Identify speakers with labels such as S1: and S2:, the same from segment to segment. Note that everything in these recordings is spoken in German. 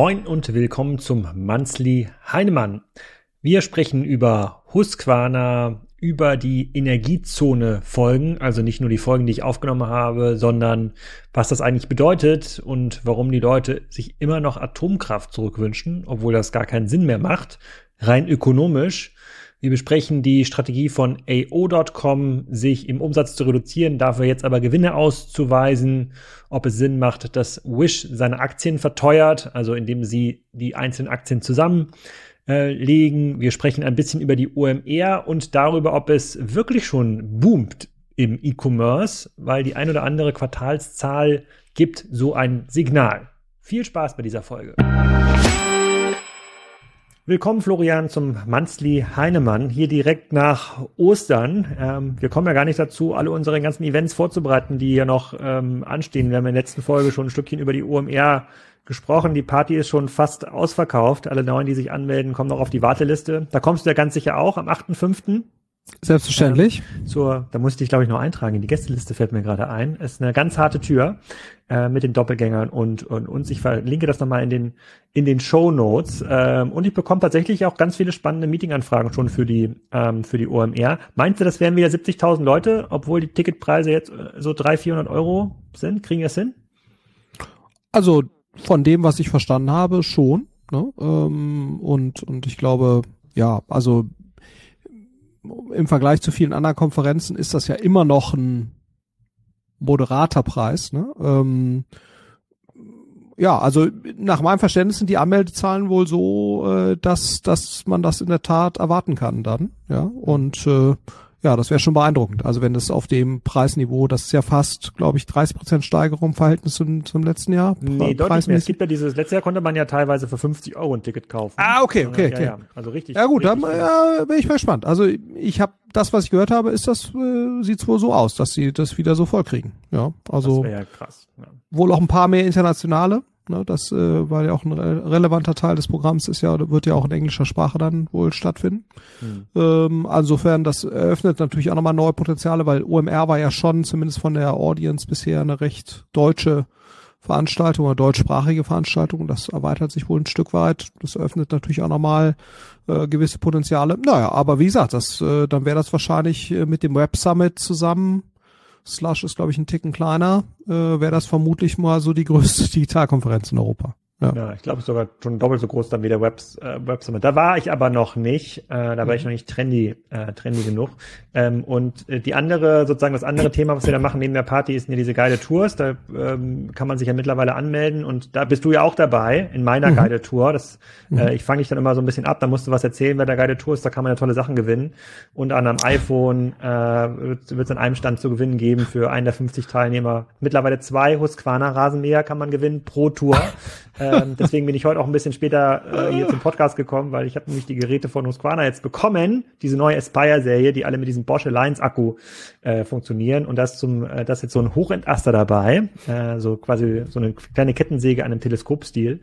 S1: Moin und willkommen zum Monthly Heinemann. Wir sprechen über Husqvarna, über die Energiezone Folgen, also nicht nur die Folgen, die ich aufgenommen habe, sondern was das eigentlich bedeutet und warum die Leute sich immer noch Atomkraft zurückwünschen, obwohl das gar keinen Sinn mehr macht, rein ökonomisch. Wir besprechen die Strategie von AO.com, sich im Umsatz zu reduzieren, dafür jetzt aber Gewinne auszuweisen, ob es Sinn macht, dass Wish seine Aktien verteuert, also indem sie die einzelnen Aktien zusammenlegen. Wir sprechen ein bisschen über die OMR und darüber, ob es wirklich schon boomt im E-Commerce, weil die ein oder andere Quartalszahl gibt so ein Signal. Viel Spaß bei dieser Folge. Willkommen, Florian, zum Manzli Heinemann, hier direkt nach Ostern. Ähm, wir kommen ja gar nicht dazu, alle unsere ganzen Events vorzubereiten, die hier noch ähm, anstehen. Wir haben in der letzten Folge schon ein Stückchen über die OMR gesprochen. Die Party ist schon fast ausverkauft. Alle neuen, die sich anmelden, kommen noch auf die Warteliste. Da kommst du ja ganz sicher auch am 8.5.
S2: Selbstverständlich.
S1: Ähm, zur, da musste ich, glaube ich, noch eintragen. In die Gästeliste fällt mir gerade ein. Ist eine ganz harte Tür äh, mit den Doppelgängern und, und uns. Ich verlinke das nochmal in den, in den Show Notes. Ähm, und ich bekomme tatsächlich auch ganz viele spannende Meetinganfragen schon für die, ähm, für die OMR. Meinst du, das wären wieder 70.000 Leute, obwohl die Ticketpreise jetzt äh, so 300, 400 Euro sind? Kriegen wir es hin?
S2: Also von dem, was ich verstanden habe, schon. Ne? Ähm, und, und ich glaube, ja, also im Vergleich zu vielen anderen Konferenzen ist das ja immer noch ein moderater Preis. Ne? Ähm, ja, also nach meinem Verständnis sind die Anmeldezahlen wohl so, äh, dass, dass man das in der Tat erwarten kann dann. Ja, und äh, ja, das wäre schon beeindruckend. Also wenn das auf dem Preisniveau, das ist ja fast, glaube ich, 30 Prozent Steigerung im Verhältnis zum, zum letzten Jahr.
S1: Nee, deutlich mehr. Es gibt ja dieses, letztes Jahr konnte man ja teilweise für 50 Euro ein Ticket kaufen.
S2: Ah, okay, okay, okay.
S1: Ja, ja. Also richtig.
S2: Ja gut,
S1: richtig
S2: dann ja, bin ich mal gespannt. Also ich habe das, was ich gehört habe, ist das, äh, sieht's wohl so aus, dass sie das wieder so voll kriegen. Ja, also.
S1: Das wäre ja krass. Ja.
S2: Wohl auch ein paar mehr internationale. Ne, das, äh, weil ja auch ein re relevanter Teil des Programms ist ja, wird ja auch in englischer Sprache dann wohl stattfinden. Hm. Ähm, insofern, das eröffnet natürlich auch nochmal neue Potenziale, weil OMR war ja schon zumindest von der Audience bisher eine recht deutsche Veranstaltung oder deutschsprachige Veranstaltung. Das erweitert sich wohl ein Stück weit. Das eröffnet natürlich auch nochmal äh, gewisse Potenziale. Naja, aber wie gesagt, das, äh, dann wäre das wahrscheinlich äh, mit dem Web Summit zusammen Slush ist, glaube ich, ein Ticken kleiner, äh, wäre das vermutlich mal so die größte Digitalkonferenz in Europa.
S1: Ja, ja ich glaube sogar schon doppelt so groß dann wie der Webs, äh, Web Summit. Da war ich aber noch nicht. Äh, da war mhm. ich noch nicht trendy, äh, trendy genug. Ähm, und äh, die andere, sozusagen das andere Thema, was wir da machen neben der Party, ist ja diese Guided Tours. Da ähm, kann man sich ja mittlerweile anmelden und da bist du ja auch dabei in meiner mhm. Guided Tour. Das, mhm. äh, ich fange dich dann immer so ein bisschen ab. Da musst du was erzählen, wer der Guided Tour ist. Da kann man ja tolle Sachen gewinnen. Und an einem iPhone äh, wird es an einem Stand zu gewinnen geben für einen der 50 Teilnehmer. Mittlerweile zwei Husqvarna Rasenmäher kann man gewinnen pro Tour. Ähm, deswegen bin ich heute auch ein bisschen später äh, hier zum Podcast gekommen, weil ich habe nämlich die Geräte von Husqvarna jetzt bekommen, diese neue Aspire-Serie, die alle mit diesem Bosch Alliance-Akku äh, funktionieren. Und da ist zum, äh, das ist jetzt so ein Hochentaster dabei, äh, so quasi so eine kleine Kettensäge an einem Teleskopstil.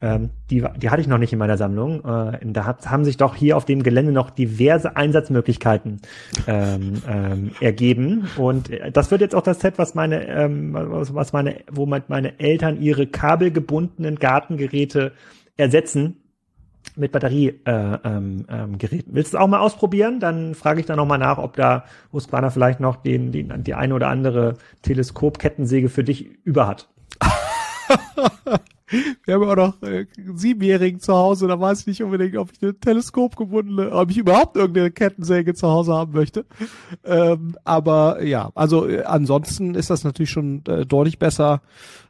S1: Ähm, die, die hatte ich noch nicht in meiner Sammlung. Äh, da hat, haben sich doch hier auf dem Gelände noch diverse Einsatzmöglichkeiten ähm, ähm, ergeben. Und äh, das wird jetzt auch das Set, was meine, ähm, was, meine, wo meine Eltern ihre kabelgebundenen Gartengeräte ersetzen mit Batteriegeräten. Äh, ähm, ähm. Willst du es auch mal ausprobieren? Dann frage ich da nochmal nach, ob da Husqvarna vielleicht noch den, den, die eine oder andere Teleskopkettensäge für dich über hat.
S2: Wir haben auch noch äh, Siebenjährigen zu Hause, da weiß ich nicht unbedingt, ob ich eine teleskopgebundene, ob ich überhaupt irgendeine Kettensäge zu Hause haben möchte. Ähm, aber ja, also äh, ansonsten ist das natürlich schon äh, deutlich besser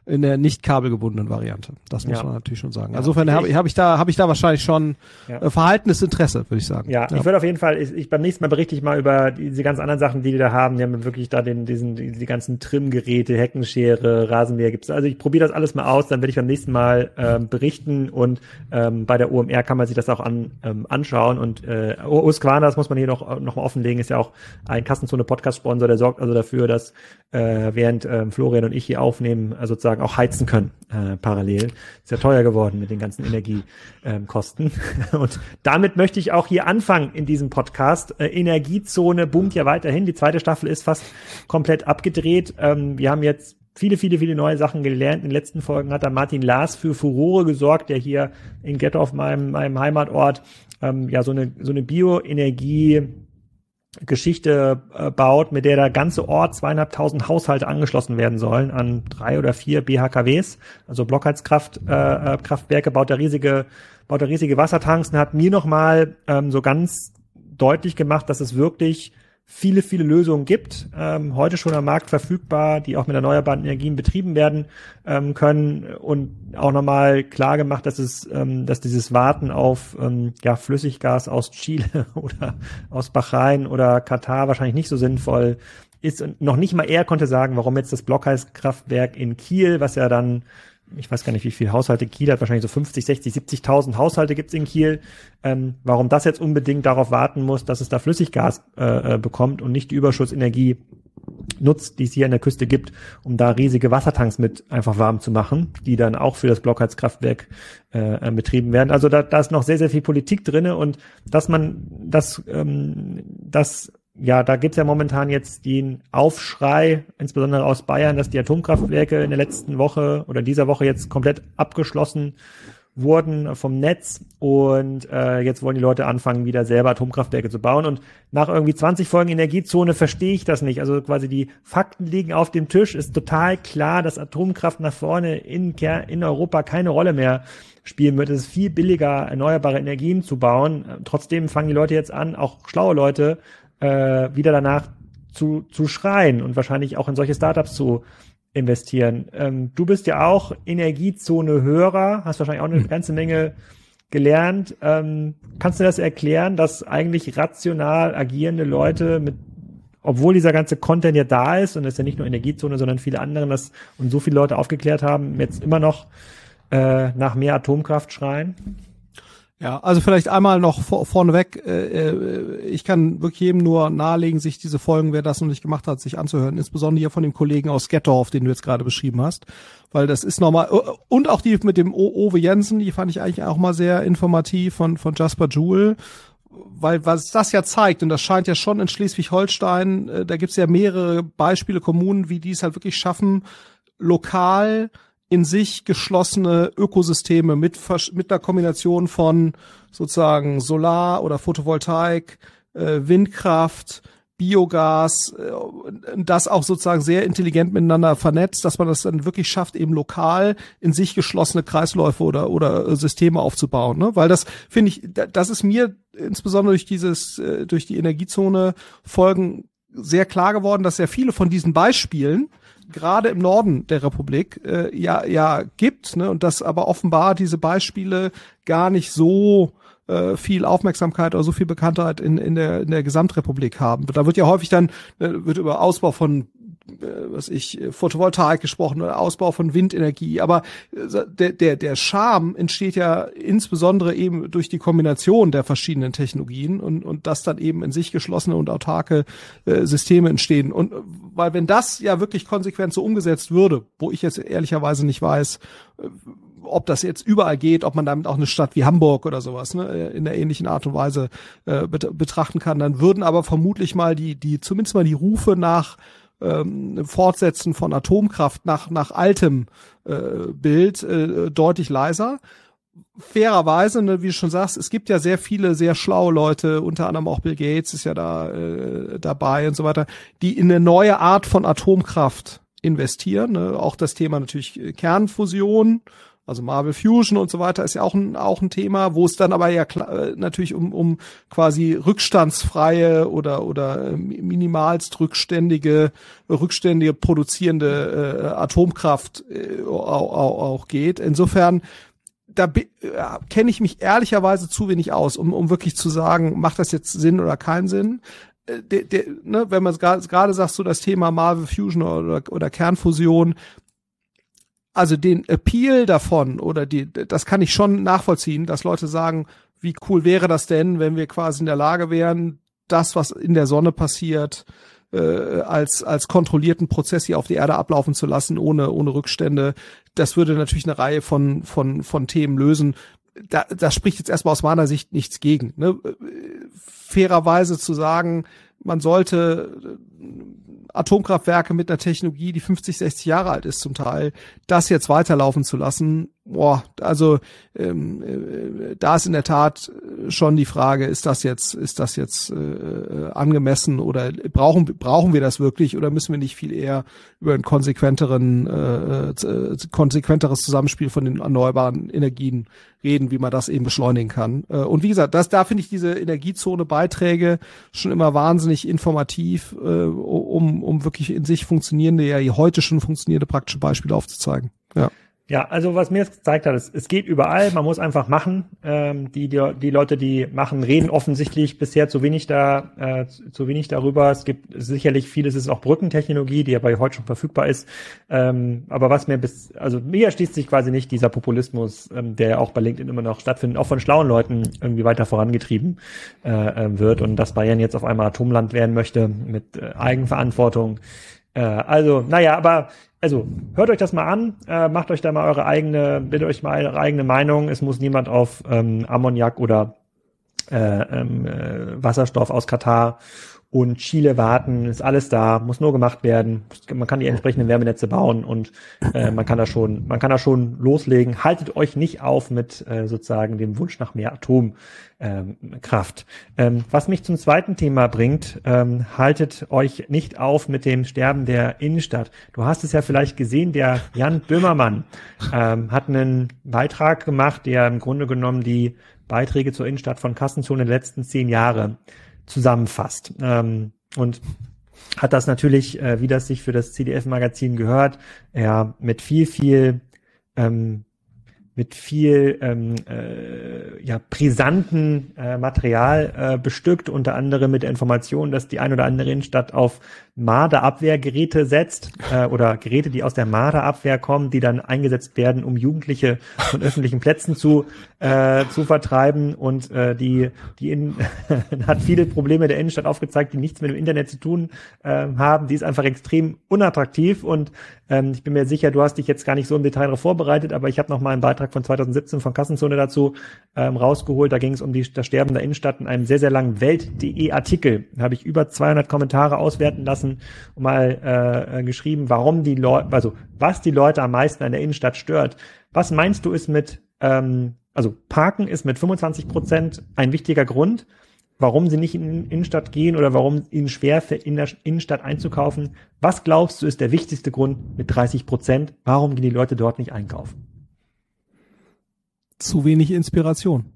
S2: in der nicht kabelgebundenen Variante. Das muss ja. man natürlich schon sagen. Ja. Insofern habe ich, hab ich da habe ich da wahrscheinlich schon ja. äh, verhaltenes Interesse, würde ich sagen.
S1: Ja, ich würde auf jeden Fall, ich, ich beim nächsten Mal berichte ich mal über diese ganz anderen Sachen, die die da haben. Die haben wirklich da den diesen die, die ganzen Trimgeräte, Heckenschere, Rasenmäher gibt's. Also ich probiere das alles mal aus, dann werde ich beim nächsten Mal ähm, berichten und ähm, bei der OMR kann man sich das auch an, ähm, anschauen und äh, Husqvarna, das muss man hier noch noch mal offenlegen, ist ja auch ein Kassenzone Podcast Sponsor, der sorgt also dafür, dass äh, während ähm, Florian und ich hier aufnehmen, also sozusagen auch heizen können äh, parallel. Ist ja teuer geworden mit den ganzen Energiekosten. Ähm, und damit möchte ich auch hier anfangen in diesem Podcast. Äh, Energiezone boomt ja weiterhin. Die zweite Staffel ist fast komplett abgedreht. Ähm, wir haben jetzt viele, viele, viele neue Sachen gelernt. In den letzten Folgen hat da Martin Lars für Furore gesorgt, der hier in Ghetto auf meinem, meinem Heimatort ähm, ja so eine, so eine Bioenergie Geschichte äh, baut, mit der der ganze Ort zweieinhalbtausend Haushalte angeschlossen werden sollen an drei oder vier BHKWs, also Blockheizkraftwerke, äh, äh baut er riesige, baut er riesige Wassertanks und hat mir nochmal ähm, so ganz deutlich gemacht, dass es wirklich viele, viele Lösungen gibt, ähm, heute schon am Markt verfügbar, die auch mit erneuerbaren Energien betrieben werden ähm, können und auch nochmal klar gemacht, dass es, ähm, dass dieses Warten auf ähm, ja, Flüssiggas aus Chile oder aus Bahrain oder Katar wahrscheinlich nicht so sinnvoll ist. Und noch nicht mal er konnte sagen, warum jetzt das Blockheizkraftwerk in Kiel, was ja dann ich weiß gar nicht, wie viele Haushalte Kiel hat, wahrscheinlich so 50, 60, 70.000 Haushalte gibt's in Kiel. Ähm, warum das jetzt unbedingt darauf warten muss, dass es da Flüssiggas äh, äh, bekommt und nicht die Überschussenergie nutzt, die es hier an der Küste gibt, um da riesige Wassertanks mit einfach warm zu machen, die dann auch für das Blockheizkraftwerk äh, betrieben werden. Also da, da ist noch sehr, sehr viel Politik drinne und dass man das, ähm, das ja, da gibt's ja momentan jetzt den Aufschrei, insbesondere aus Bayern, dass die Atomkraftwerke in der letzten Woche oder dieser Woche jetzt komplett abgeschlossen wurden vom Netz und äh, jetzt wollen die Leute anfangen, wieder selber Atomkraftwerke zu bauen. Und nach irgendwie 20 Folgen Energiezone verstehe ich das nicht. Also quasi die Fakten liegen auf dem Tisch. Ist total klar, dass Atomkraft nach vorne in, in Europa keine Rolle mehr spielen wird. Es ist viel billiger, erneuerbare Energien zu bauen. Trotzdem fangen die Leute jetzt an, auch schlaue Leute, äh, wieder danach zu, zu schreien und wahrscheinlich auch in solche Startups zu investieren. Ähm, du bist ja auch Energiezone-Hörer, hast wahrscheinlich auch eine hm. ganze Menge gelernt. Ähm, kannst du das erklären, dass eigentlich rational agierende Leute mit obwohl dieser ganze Content ja da ist und es ist ja nicht nur Energiezone, sondern viele andere das und so viele Leute aufgeklärt haben, jetzt immer noch äh, nach mehr Atomkraft schreien?
S2: Ja, also vielleicht einmal noch vor, vorneweg, äh, äh, ich kann wirklich jedem nur nahelegen, sich diese Folgen, wer das noch nicht gemacht hat, sich anzuhören, insbesondere hier von dem Kollegen aus Gettorf, den du jetzt gerade beschrieben hast, weil das ist nochmal, äh, und auch die mit dem o Owe Jensen, die fand ich eigentlich auch mal sehr informativ von, von Jasper Jewell, weil was das ja zeigt, und das scheint ja schon in Schleswig-Holstein, äh, da gibt's ja mehrere Beispiele, Kommunen, wie die es halt wirklich schaffen, lokal in sich geschlossene Ökosysteme mit, mit einer Kombination von sozusagen Solar- oder Photovoltaik, äh, Windkraft, Biogas, äh, das auch sozusagen sehr intelligent miteinander vernetzt, dass man das dann wirklich schafft, eben lokal in sich geschlossene Kreisläufe oder, oder Systeme aufzubauen. Ne? Weil das finde ich, das ist mir insbesondere durch dieses, äh, durch die Energiezone Folgen sehr klar geworden, dass sehr viele von diesen Beispielen gerade im Norden der Republik äh, ja ja gibt, ne, und dass aber offenbar diese Beispiele gar nicht so äh, viel Aufmerksamkeit oder so viel Bekanntheit in, in, der, in der Gesamtrepublik haben. Da wird ja häufig dann äh, wird über Ausbau von was ich, Photovoltaik gesprochen oder Ausbau von Windenergie. Aber äh, der, der, der Charme entsteht ja insbesondere eben durch die Kombination der verschiedenen Technologien und, und dass dann eben in sich geschlossene und autarke äh, Systeme entstehen. Und äh, weil wenn das ja wirklich konsequent so umgesetzt würde, wo ich jetzt ehrlicherweise nicht weiß, ob das jetzt überall geht, ob man damit auch eine Stadt wie Hamburg oder sowas ne, in der ähnlichen Art und Weise äh, betrachten kann, dann würden aber vermutlich mal die, die zumindest mal die Rufe nach ähm, Fortsetzen von Atomkraft nach, nach altem äh, Bild äh, deutlich leiser. Fairerweise, ne, wie du schon sagst, es gibt ja sehr viele sehr schlaue Leute, unter anderem auch Bill Gates ist ja da äh, dabei und so weiter, die in eine neue Art von Atomkraft investieren. Ne? Auch das Thema natürlich Kernfusion also Marvel Fusion und so weiter ist ja auch ein, auch ein Thema, wo es dann aber ja klar, äh, natürlich um, um quasi rückstandsfreie oder, oder äh, minimalst rückständige, rückständige produzierende äh, Atomkraft äh, auch, auch, auch geht. Insofern da äh, kenne ich mich ehrlicherweise zu wenig aus, um, um wirklich zu sagen, macht das jetzt Sinn oder keinen Sinn. Äh, der, der, ne, wenn man gerade sagst, so das Thema Marvel Fusion oder, oder Kernfusion, also den Appeal davon oder die, das kann ich schon nachvollziehen, dass Leute sagen, wie cool wäre das denn, wenn wir quasi in der Lage wären, das, was in der Sonne passiert, äh, als, als kontrollierten Prozess hier auf die Erde ablaufen zu lassen, ohne, ohne Rückstände. Das würde natürlich eine Reihe von, von, von Themen lösen. Da, das spricht jetzt erstmal aus meiner Sicht nichts gegen. Ne? Fairerweise zu sagen, man sollte Atomkraftwerke mit einer Technologie, die 50, 60 Jahre alt ist zum Teil, das jetzt weiterlaufen zu lassen, boah, also ähm, äh, da ist in der Tat schon die Frage, ist das jetzt, ist das jetzt äh, äh angemessen oder brauchen brauchen wir das wirklich oder müssen wir nicht viel eher über ein konsequenteren äh, äh, konsequenteres Zusammenspiel von den erneuerbaren Energien reden, wie man das eben beschleunigen kann. Äh, und wie gesagt, das da finde ich diese Energiezone-Beiträge schon immer wahnsinnig informativ, äh, um um wirklich in sich funktionierende, ja heute schon funktionierende praktische Beispiele aufzuzeigen. Ja.
S1: Ja, also was mir jetzt gezeigt hat, ist, es geht überall, man muss einfach machen. Ähm, die, die, die Leute, die machen, reden offensichtlich bisher zu wenig da, äh, zu wenig darüber. Es gibt sicherlich vieles ist auch Brückentechnologie, die aber heute schon verfügbar ist. Ähm, aber was mir bis, also mir erschließt sich quasi nicht dieser Populismus, ähm, der ja auch bei LinkedIn immer noch stattfindet, auch von schlauen Leuten irgendwie weiter vorangetrieben äh, äh wird und dass Bayern jetzt auf einmal Atomland werden möchte mit äh, Eigenverantwortung. Äh, also, naja, aber also hört euch das mal an, äh, macht euch da mal eure eigene, bildet euch mal eure eigene Meinung. Es muss niemand auf ähm, Ammoniak oder äh, ähm, äh, Wasserstoff aus Katar und Chile warten, ist alles da, muss nur gemacht werden. Man kann die entsprechenden Wärmenetze bauen und äh, man kann da schon, man kann da schon loslegen. Haltet euch nicht auf mit äh, sozusagen dem Wunsch nach mehr Atomkraft. Ähm, was mich zum zweiten Thema bringt, ähm, haltet euch nicht auf mit dem Sterben der Innenstadt. Du hast es ja vielleicht gesehen, der Jan Böhmermann ähm, hat einen Beitrag gemacht, der im Grunde genommen die Beiträge zur Innenstadt von Kassenzone der letzten zehn Jahre zusammenfasst. Ähm, und hat das natürlich, äh, wie das sich für das CDF-Magazin gehört, ja, mit viel, viel ähm, mit viel ähm, äh, ja, brisanten äh, Material äh, bestückt, unter anderem mit der Information, dass die ein oder andere Innenstadt auf Marderabwehrgeräte setzt äh, oder Geräte, die aus der Marderabwehr kommen, die dann eingesetzt werden, um Jugendliche von öffentlichen Plätzen zu äh, zu vertreiben und äh, die die in, hat viele Probleme der Innenstadt aufgezeigt, die nichts mit dem Internet zu tun äh, haben. Die ist einfach extrem unattraktiv und ähm, ich bin mir sicher, du hast dich jetzt gar nicht so im Detail darauf vorbereitet, aber ich habe noch mal einen Beitrag von 2017 von Kassenzone dazu ähm, rausgeholt. Da ging es um die, das Sterben der Innenstadt in einem sehr sehr langen Welt.de Artikel. Da habe ich über 200 Kommentare auswerten lassen und mal äh, geschrieben, warum die Leute, also was die Leute am meisten an der Innenstadt stört. Was meinst du ist mit, ähm, also Parken ist mit 25 Prozent ein wichtiger Grund, warum sie nicht in die Innenstadt gehen oder warum ihnen schwer für in der Innenstadt einzukaufen. Was glaubst du ist der wichtigste Grund mit 30 Prozent? Warum gehen die Leute dort nicht einkaufen?
S2: Zu wenig Inspiration.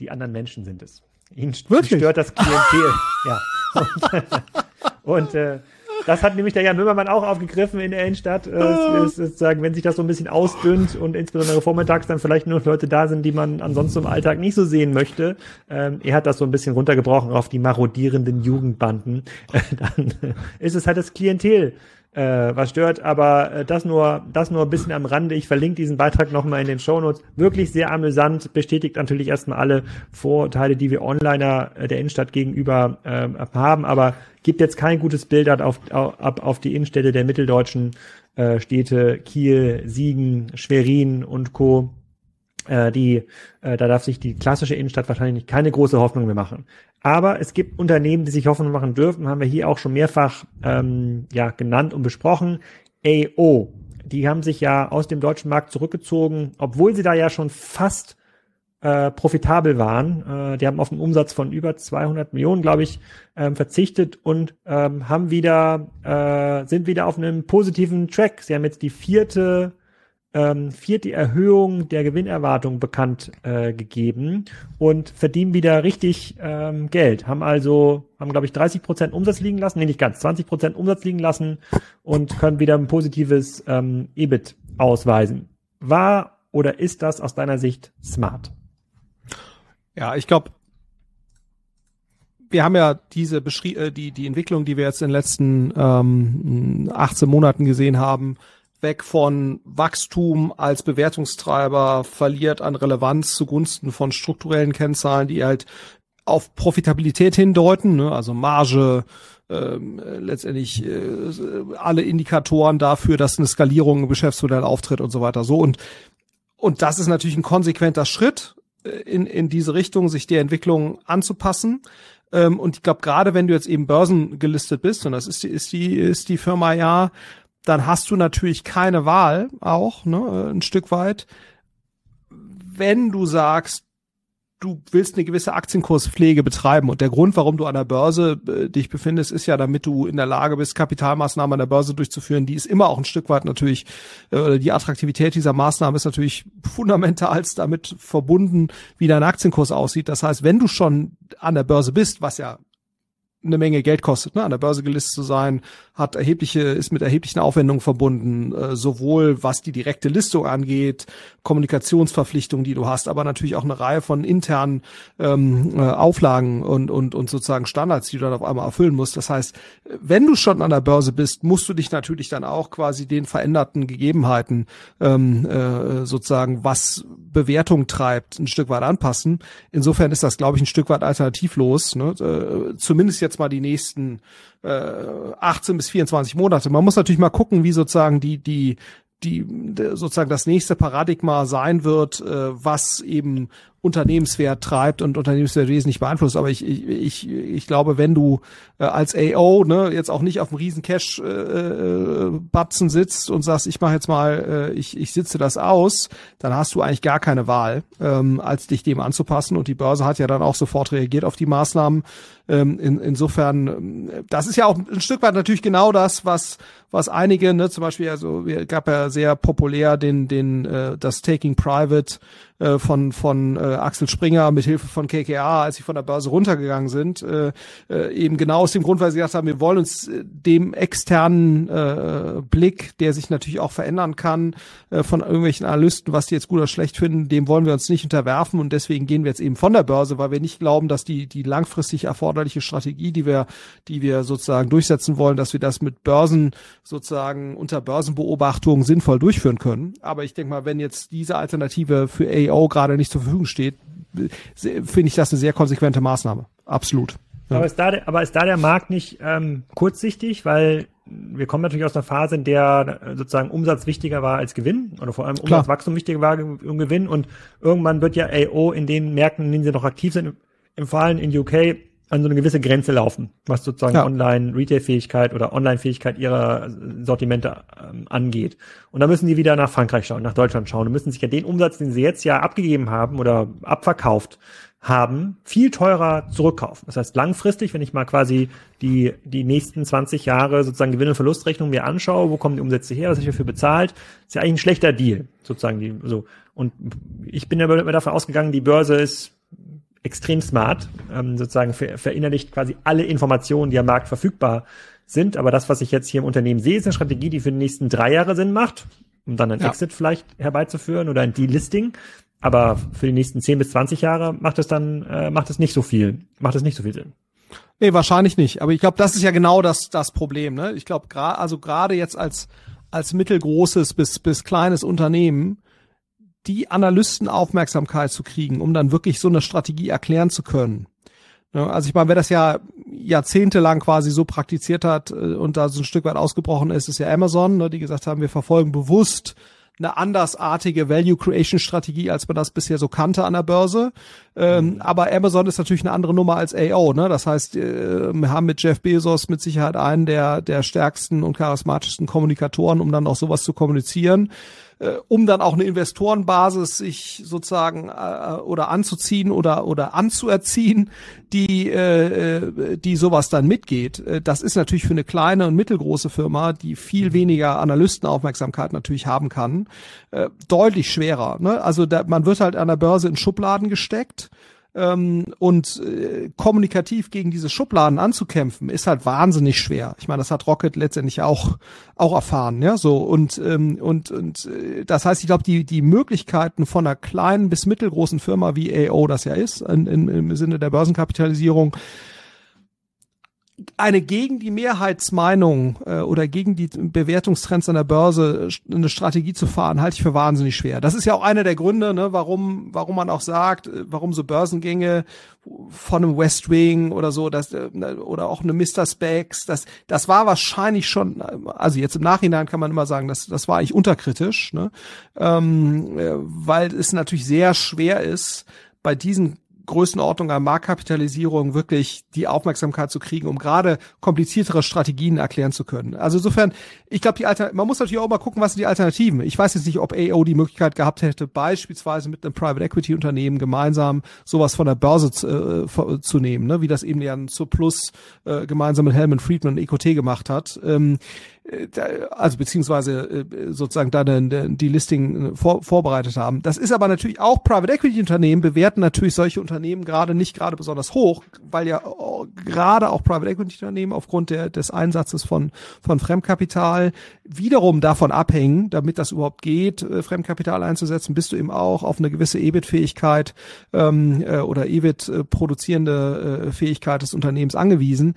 S1: Die anderen Menschen sind es. Ihnen Wirklich? stört das Klientel. ja. Und äh, das hat nämlich der Jan Böhmermann auch aufgegriffen in der Innenstadt. Äh, es, sozusagen, wenn sich das so ein bisschen ausdünnt und insbesondere vormittags dann vielleicht nur Leute da sind, die man ansonsten im Alltag nicht so sehen möchte. Ähm, er hat das so ein bisschen runtergebrochen auf die marodierenden Jugendbanden. Äh, dann ist es halt das Klientel, äh, was stört, aber äh, das nur, das nur ein bisschen am Rande. Ich verlinke diesen Beitrag nochmal in den Shownotes. Wirklich sehr amüsant, bestätigt natürlich erstmal alle Vorurteile, die wir Onliner äh, der Innenstadt gegenüber äh, haben, aber gibt jetzt kein gutes Bild auf, auf, auf die Innenstädte der mitteldeutschen äh, Städte Kiel, Siegen, Schwerin und Co. Äh, die, äh, da darf sich die klassische Innenstadt wahrscheinlich keine große Hoffnung mehr machen. Aber es gibt Unternehmen, die sich Hoffnung machen dürfen, haben wir hier auch schon mehrfach ähm, ja, genannt und besprochen. AO, die haben sich ja aus dem deutschen Markt zurückgezogen, obwohl sie da ja schon fast äh, profitabel waren. Äh, die haben auf einen Umsatz von über 200 Millionen, glaube ich, ähm, verzichtet und ähm, haben wieder äh, sind wieder auf einem positiven Track. Sie haben jetzt die vierte ähm, vierte Erhöhung der Gewinnerwartung bekannt äh, gegeben und verdienen wieder richtig ähm, Geld. Haben also, haben glaube ich 30 Prozent Umsatz liegen lassen, nee nicht ganz, 20 Prozent Umsatz liegen lassen und können wieder ein positives ähm, EBIT ausweisen. War oder ist das aus deiner Sicht smart?
S2: Ja, ich glaube, wir haben ja diese beschrie äh, die die Entwicklung, die wir jetzt in den letzten ähm, 18 Monaten gesehen haben, weg von Wachstum als Bewertungstreiber, verliert an Relevanz zugunsten von strukturellen Kennzahlen, die halt auf Profitabilität hindeuten, ne? also Marge, ähm, letztendlich äh, alle Indikatoren dafür, dass eine Skalierung im Geschäftsmodell auftritt und so weiter. So und und das ist natürlich ein konsequenter Schritt äh, in in diese Richtung, sich der Entwicklung anzupassen. Ähm, und ich glaube, gerade wenn du jetzt eben börsengelistet bist, und das ist die, ist die, ist die Firma ja, dann hast du natürlich keine Wahl auch, ne, ein Stück weit. Wenn du sagst, du willst eine gewisse Aktienkurspflege betreiben und der Grund, warum du an der Börse äh, dich befindest, ist ja, damit du in der Lage bist, Kapitalmaßnahmen an der Börse durchzuführen. Die ist immer auch ein Stück weit natürlich, äh, die Attraktivität dieser Maßnahmen ist natürlich fundamental damit verbunden, wie dein Aktienkurs aussieht. Das heißt, wenn du schon an der Börse bist, was ja eine Menge Geld kostet, ne, an der Börse gelistet zu sein, hat erhebliche, ist mit erheblichen Aufwendungen verbunden, äh, sowohl was die direkte Listung angeht, Kommunikationsverpflichtungen, die du hast, aber natürlich auch eine Reihe von internen ähm, äh, Auflagen und, und, und sozusagen Standards, die du dann auf einmal erfüllen musst. Das heißt, wenn du schon an der Börse bist, musst du dich natürlich dann auch quasi den veränderten Gegebenheiten ähm, äh, sozusagen, was Bewertung treibt, ein Stück weit anpassen. Insofern ist das, glaube ich, ein Stück weit alternativlos. Ne? Äh, zumindest jetzt mal die nächsten äh, 18 bis 24 Monate. Man muss natürlich mal gucken, wie sozusagen die, die, die sozusagen das nächste Paradigma sein wird, äh, was eben Unternehmenswert treibt und Unternehmenswert wesentlich beeinflusst. Aber ich, ich, ich, ich glaube, wenn du äh, als AO ne, jetzt auch nicht auf einem riesen Cash-Batzen äh, sitzt und sagst, ich mache jetzt mal, äh, ich, ich sitze das aus, dann hast du eigentlich gar keine Wahl, ähm, als dich dem anzupassen. Und die Börse hat ja dann auch sofort reagiert auf die Maßnahmen. Ähm, in, insofern, das ist ja auch ein Stück weit natürlich genau das, was was einige, ne, zum Beispiel, also gab ja sehr populär den den äh, das Taking Private äh, von von äh, Axel Springer mit Hilfe von KKA, als sie von der Börse runtergegangen sind, äh, äh, eben genau aus dem Grund, weil sie gesagt haben, wir wollen uns äh, dem externen äh, Blick, der sich natürlich auch verändern kann, äh, von irgendwelchen Analysten, was die jetzt gut oder schlecht finden, dem wollen wir uns nicht unterwerfen und deswegen gehen wir jetzt eben von der Börse, weil wir nicht glauben, dass die die langfristig erforderliche Strategie, die wir die wir sozusagen durchsetzen wollen, dass wir das mit Börsen sozusagen unter Börsenbeobachtung sinnvoll durchführen können. Aber ich denke mal, wenn jetzt diese Alternative für AI CEO gerade nicht zur Verfügung steht, finde ich das eine sehr konsequente Maßnahme. Absolut.
S1: Ja. Aber, ist da, aber ist da der Markt nicht ähm, kurzsichtig, weil wir kommen natürlich aus einer Phase, in der sozusagen Umsatz wichtiger war als Gewinn oder vor allem Umsatzwachstum wichtiger war als Gewinn und irgendwann wird ja AO in den Märkten, in denen sie noch aktiv sind, im Fallen in UK an so eine gewisse Grenze laufen, was sozusagen ja. Online-Retail-Fähigkeit oder Online-Fähigkeit ihrer Sortimente ähm, angeht. Und da müssen die wieder nach Frankreich schauen, nach Deutschland schauen und müssen sich ja den Umsatz, den sie jetzt ja abgegeben haben oder abverkauft haben, viel teurer zurückkaufen. Das heißt, langfristig, wenn ich mal quasi die, die nächsten 20 Jahre sozusagen Gewinn- und Verlustrechnung mir anschaue, wo kommen die Umsätze her, was ich dafür bezahlt, ist ja eigentlich ein schlechter Deal, sozusagen die, so. Und ich bin aber davon ausgegangen, die Börse ist extrem smart, ähm, sozusagen ver verinnerlicht quasi alle Informationen, die am Markt verfügbar sind. Aber das, was ich jetzt hier im Unternehmen sehe, ist eine Strategie, die für die nächsten drei Jahre Sinn macht, um dann ein ja. Exit vielleicht herbeizuführen oder ein Delisting. Aber für die nächsten 10 bis 20 Jahre macht es dann, äh, macht es nicht so viel, macht es nicht so viel Sinn.
S2: Nee, wahrscheinlich nicht. Aber ich glaube, das ist ja genau das, das Problem. Ne? Ich glaube, gra also gerade jetzt als, als mittelgroßes bis, bis kleines Unternehmen die Analystenaufmerksamkeit zu kriegen, um dann wirklich so eine Strategie erklären zu können. Also ich meine, wer das ja jahrzehntelang quasi so praktiziert hat äh, und da so ein Stück weit ausgebrochen ist, ist ja Amazon, ne, die gesagt haben, wir verfolgen bewusst eine andersartige Value Creation Strategie, als man das bisher so kannte an der Börse. Ähm, mhm. Aber Amazon ist natürlich eine andere Nummer als AO. Ne? Das heißt, äh, wir haben mit Jeff Bezos mit Sicherheit einen der, der stärksten und charismatischsten Kommunikatoren, um dann auch sowas zu kommunizieren äh, um dann auch eine Investorenbasis sich sozusagen äh, oder anzuziehen oder oder anzuerziehen, die äh, die sowas dann mitgeht. Äh, das ist natürlich für eine kleine und mittelgroße Firma, die viel weniger Analystenaufmerksamkeit natürlich haben kann, äh, deutlich schwerer. Ne? Also da, man wird halt an der Börse in Schubladen gesteckt ähm, und äh, kommunikativ gegen diese Schubladen anzukämpfen, ist halt wahnsinnig schwer. Ich meine, das hat Rocket letztendlich auch auch erfahren, ja, so und ähm, und und äh, das heißt, ich glaube, die die Möglichkeiten von einer kleinen bis mittelgroßen Firma wie AO das ja ist, in, in, im Sinne der Börsenkapitalisierung, eine gegen die Mehrheitsmeinung äh, oder gegen die Bewertungstrends an der Börse äh, eine Strategie zu fahren, halte ich für wahnsinnig schwer. Das ist ja auch einer der Gründe, ne, warum, warum man auch sagt, äh, warum so Börsengänge von einem West Wing oder so, das, äh, oder auch eine Mr. Specs, das, das war wahrscheinlich schon, also jetzt im Nachhinein kann man immer sagen, das, das war eigentlich unterkritisch, ne, ähm, weil es natürlich sehr schwer ist, bei diesen Größenordnung an Marktkapitalisierung wirklich die Aufmerksamkeit zu kriegen, um gerade kompliziertere Strategien erklären zu können. Also insofern, ich glaube, die Alter man muss natürlich auch mal gucken, was sind die Alternativen. Ich weiß jetzt nicht, ob AO die Möglichkeit gehabt hätte, beispielsweise mit einem Private Equity Unternehmen gemeinsam sowas von der Börse zu, äh, zu nehmen, ne? wie das eben ja zu Plus äh, gemeinsam mit Helmut Friedman und EcoT gemacht hat. Ähm, äh, also beziehungsweise äh, sozusagen da die Listing vor, vorbereitet haben. Das ist aber natürlich auch Private Equity Unternehmen bewerten natürlich solche Unternehmen gerade nicht gerade besonders hoch, weil ja gerade auch Private Equity Unternehmen aufgrund der, des Einsatzes von von Fremdkapital wiederum davon abhängen, damit das überhaupt geht, äh, Fremdkapital einzusetzen, bist du eben auch auf eine gewisse EBIT-Fähigkeit ähm, oder EBIT produzierende äh, Fähigkeit des Unternehmens angewiesen.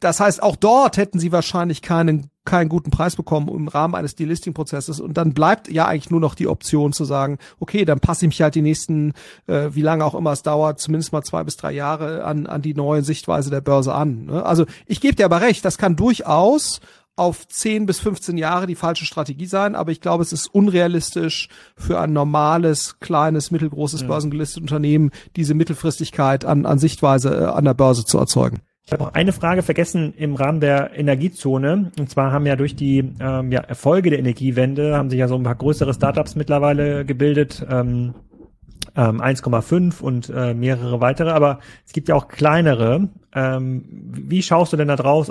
S2: Das heißt, auch dort hätten sie wahrscheinlich keinen keinen guten Preis bekommen im Rahmen eines Delisting-Prozesses und dann bleibt ja eigentlich nur noch die Option zu sagen, okay, dann passe ich mich halt die nächsten, äh, wie lange auch immer es dauert, zumindest mal zwei bis drei Jahre an, an die neue Sichtweise der Börse an. Ne? Also ich gebe dir aber recht, das kann durchaus auf 10 bis 15 Jahre die falsche Strategie sein, aber ich glaube, es ist unrealistisch für ein normales, kleines, mittelgroßes ja. börsengelistetes Unternehmen, diese Mittelfristigkeit an, an Sichtweise äh, an der Börse zu erzeugen.
S1: Ich habe auch eine Frage vergessen im Rahmen der Energiezone. Und zwar haben ja durch die ähm, ja, Erfolge der Energiewende, haben sich ja so ein paar größere Startups mittlerweile gebildet. Ähm, ähm, 1,5 und äh, mehrere weitere, aber es gibt ja auch kleinere. Ähm, wie schaust du denn da drauf,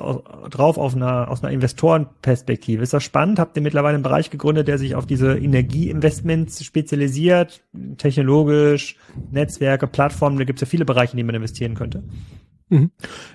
S1: drauf auf einer, aus einer Investorenperspektive? Ist das spannend? Habt ihr mittlerweile einen Bereich gegründet, der sich auf diese Energieinvestments spezialisiert, technologisch, Netzwerke, Plattformen? Da gibt es ja viele Bereiche, in die man investieren könnte.
S2: Mhm.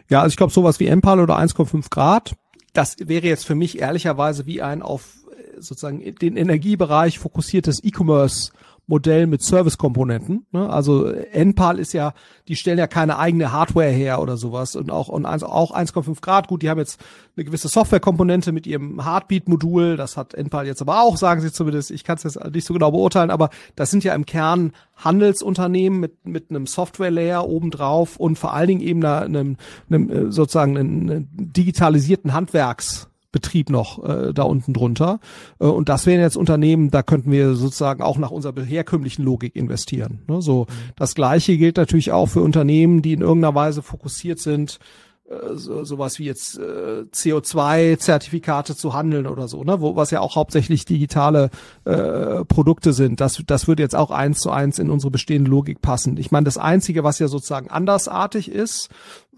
S2: Ja, also ich glaube sowas wie Empal oder 1,5 Grad, das wäre jetzt für mich ehrlicherweise wie ein auf äh, sozusagen den Energiebereich fokussiertes E-Commerce Modell mit Service-Komponenten. Ne? Also Enpal ist ja, die stellen ja keine eigene Hardware her oder sowas und auch und also auch 1,5 Grad. Gut, die haben jetzt eine gewisse Software-Komponente mit ihrem Heartbeat-Modul. Das hat Enpal jetzt aber auch, sagen sie zumindest. Ich kann es jetzt nicht so genau beurteilen, aber das sind ja im Kern Handelsunternehmen mit mit einem Software-Layer obendrauf und vor allen Dingen eben einem, einem äh, sozusagen einen digitalisierten Handwerks Betrieb noch äh, da unten drunter. Äh, und das wären jetzt Unternehmen, da könnten wir sozusagen auch nach unserer herkömmlichen Logik investieren. Ne? So, mhm. das Gleiche gilt natürlich auch für Unternehmen, die in irgendeiner Weise fokussiert sind, äh, so, sowas wie jetzt äh, CO2-Zertifikate zu handeln oder so, ne? Wo, was ja auch hauptsächlich digitale äh, Produkte sind. Das, das würde jetzt auch eins zu eins in unsere bestehende Logik passen. Ich meine, das Einzige, was ja sozusagen andersartig ist,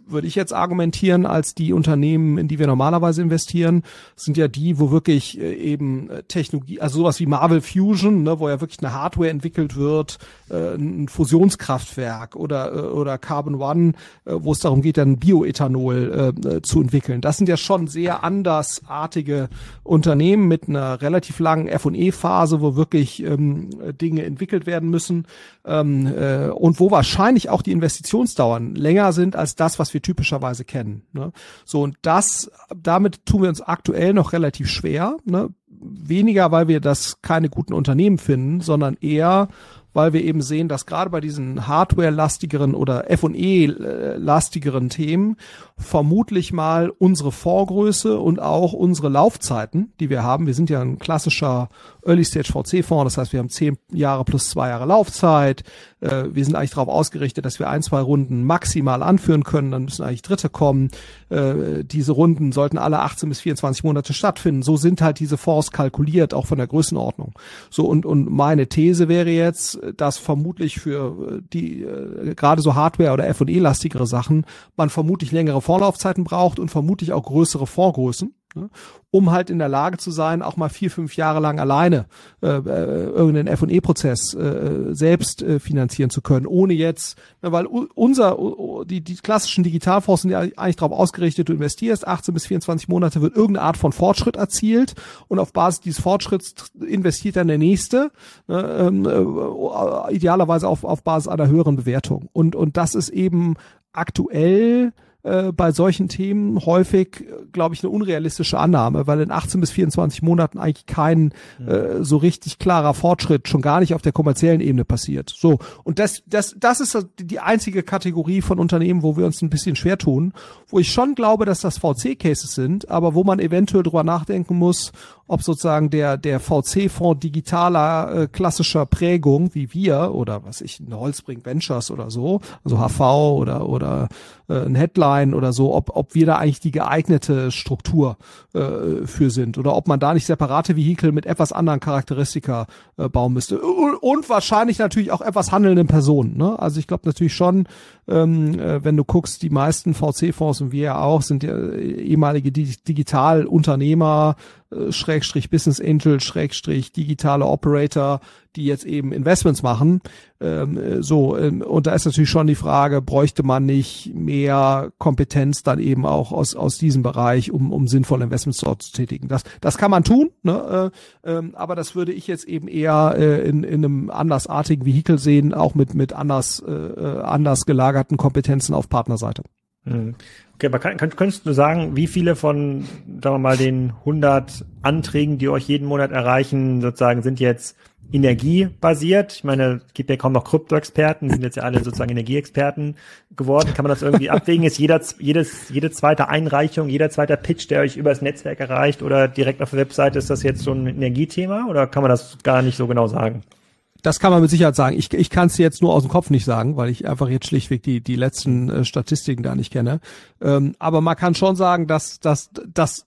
S2: würde ich jetzt argumentieren, als die Unternehmen, in die wir normalerweise investieren, sind ja die, wo wirklich äh, eben äh, Technologie, also sowas wie Marvel Fusion, ne, wo ja wirklich eine Hardware entwickelt wird, äh, ein Fusionskraftwerk oder oder Carbon One, wo es darum geht, dann Bioethanol zu entwickeln. Das sind ja schon sehr andersartige Unternehmen mit einer relativ langen F&E-Phase, wo wirklich ähm, Dinge entwickelt werden müssen ähm, äh, und wo wahrscheinlich auch die Investitionsdauern länger sind als das, was wir typischerweise kennen. Ne? So und das, damit tun wir uns aktuell noch relativ schwer. Ne? Weniger, weil wir das keine guten Unternehmen finden, sondern eher, weil wir eben sehen, dass gerade bei diesen Hardware-lastigeren oder F&E-lastigeren Themen vermutlich mal unsere Vorgröße und auch unsere Laufzeiten, die wir haben, wir sind ja ein klassischer Early-Stage-VC-Fonds, das heißt, wir haben zehn Jahre plus zwei Jahre Laufzeit, äh, wir sind eigentlich darauf ausgerichtet, dass wir ein, zwei Runden maximal anführen können, dann müssen eigentlich Dritte kommen. Äh, diese Runden sollten alle 18 bis 24 Monate stattfinden. So sind halt diese Fonds kalkuliert, auch von der Größenordnung. So und, und meine These wäre jetzt, dass vermutlich für die äh, gerade so Hardware oder F&E-lastigere Sachen man vermutlich längere Vorlaufzeiten braucht und vermutlich auch größere Fondsgrößen ne, um halt in der Lage zu sein, auch mal vier, fünf Jahre lang alleine äh, äh, irgendeinen F&E-Prozess äh, selbst äh, finanzieren zu können, ohne jetzt, ne, weil unser, die, die klassischen Digitalfonds sind ja eigentlich darauf ausgerichtet, du investierst 18 bis 24 Monate, wird irgendeine Art von Fortschritt erzielt und auf Basis dieses Fortschritts investiert dann der nächste, ne, ähm, äh, idealerweise auf, auf Basis einer höheren Bewertung. Und, und das ist eben aktuell äh, bei solchen Themen häufig, glaube ich, eine unrealistische Annahme, weil in 18 bis 24 Monaten eigentlich kein äh, so richtig klarer Fortschritt schon gar nicht auf der kommerziellen Ebene passiert. So und das das das ist die einzige Kategorie von Unternehmen, wo wir uns ein bisschen schwer tun, wo ich schon glaube, dass das VC-Cases sind, aber wo man eventuell drüber nachdenken muss, ob sozusagen der der VC-Fonds digitaler äh, klassischer Prägung wie wir oder was ich eine Holzbrink Ventures oder so, also HV oder oder äh, ein Headline oder so, ob ob wir da eigentlich die geeignete Struktur äh, für sind oder ob man da nicht separate Vehikel mit etwas anderen Charakteristika äh, bauen müsste und, und wahrscheinlich natürlich auch etwas handelnden Personen. Ne? Also ich glaube natürlich schon, ähm, äh, wenn du guckst, die meisten VC-Fonds und wir ja auch sind ja ehemalige Digitalunternehmer, äh, Schrägstrich Business Angel, Schrägstrich digitale Operator, die jetzt eben Investments machen. Ähm, äh, so, ähm, und da ist natürlich schon die Frage, bräuchte man nicht mehr Kompetenz dann eben auch aus, aus diesem Bereich, um, um sinnvolle Investments dort zu tätigen. Das, das kann man tun, ne? äh, äh, aber das würde ich jetzt eben eher äh, in, in einem andersartigen Vehikel sehen, auch mit, mit anders, äh, äh anders gelagerten Kompetenzen auf Partnerseite.
S1: Mhm. Okay, aber kann, könntest du sagen, wie viele von, sagen wir mal, den 100 Anträgen, die euch jeden Monat erreichen, sozusagen sind jetzt energiebasiert? Ich meine, es gibt ja kaum noch Krypto-Experten, sind jetzt ja alle sozusagen Energieexperten geworden. Kann man das irgendwie abwägen? Ist jeder, jedes, jede zweite Einreichung, jeder zweite Pitch, der euch übers Netzwerk erreicht oder direkt auf der Webseite, ist das jetzt so ein Energiethema oder kann man das gar nicht so genau sagen?
S2: Das kann man mit Sicherheit sagen. Ich, ich kann es jetzt nur aus dem Kopf nicht sagen, weil ich einfach jetzt schlichtweg die, die letzten äh, Statistiken da nicht kenne. Ähm, aber man kann schon sagen, dass das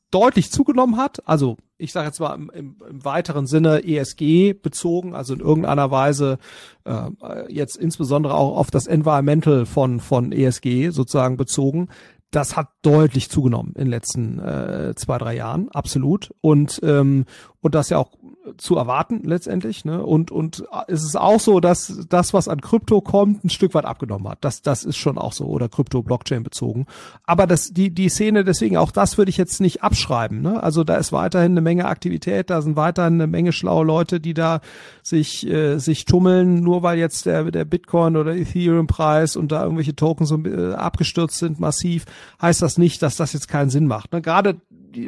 S2: deutlich zugenommen hat. Also ich sage jetzt mal im, im, im weiteren Sinne ESG bezogen, also in irgendeiner Weise äh, jetzt insbesondere auch auf das Environmental von, von ESG sozusagen bezogen das hat deutlich zugenommen in den letzten äh, zwei, drei Jahren, absolut. Und, ähm, und das ja auch zu erwarten letztendlich. Ne? Und, und es ist auch so, dass das, was an Krypto kommt, ein Stück weit abgenommen hat. Das, das ist schon auch so. Oder Krypto-Blockchain bezogen. Aber das, die, die Szene, deswegen auch das würde ich jetzt nicht abschreiben. Ne? Also da ist weiterhin eine Menge Aktivität, da sind weiterhin eine Menge schlaue Leute, die da sich, äh, sich tummeln, nur weil jetzt der, der Bitcoin oder Ethereum-Preis und da irgendwelche Tokens so, äh, abgestürzt sind massiv, heißt das nicht, dass das jetzt keinen Sinn macht. Ne? Gerade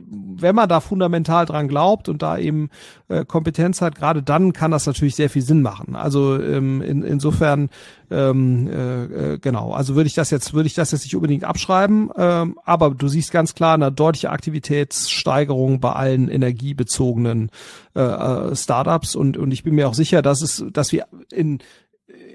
S2: wenn man da fundamental dran glaubt und da eben äh, Kompetenz hat, gerade dann kann das natürlich sehr viel Sinn machen. Also ähm, in, insofern ähm, äh, äh, genau. Also würde ich das jetzt würde ich das jetzt nicht unbedingt abschreiben, ähm, aber du siehst ganz klar eine deutliche Aktivitätssteigerung bei allen energiebezogenen äh, äh Startups und und ich bin mir auch sicher, dass es dass wir in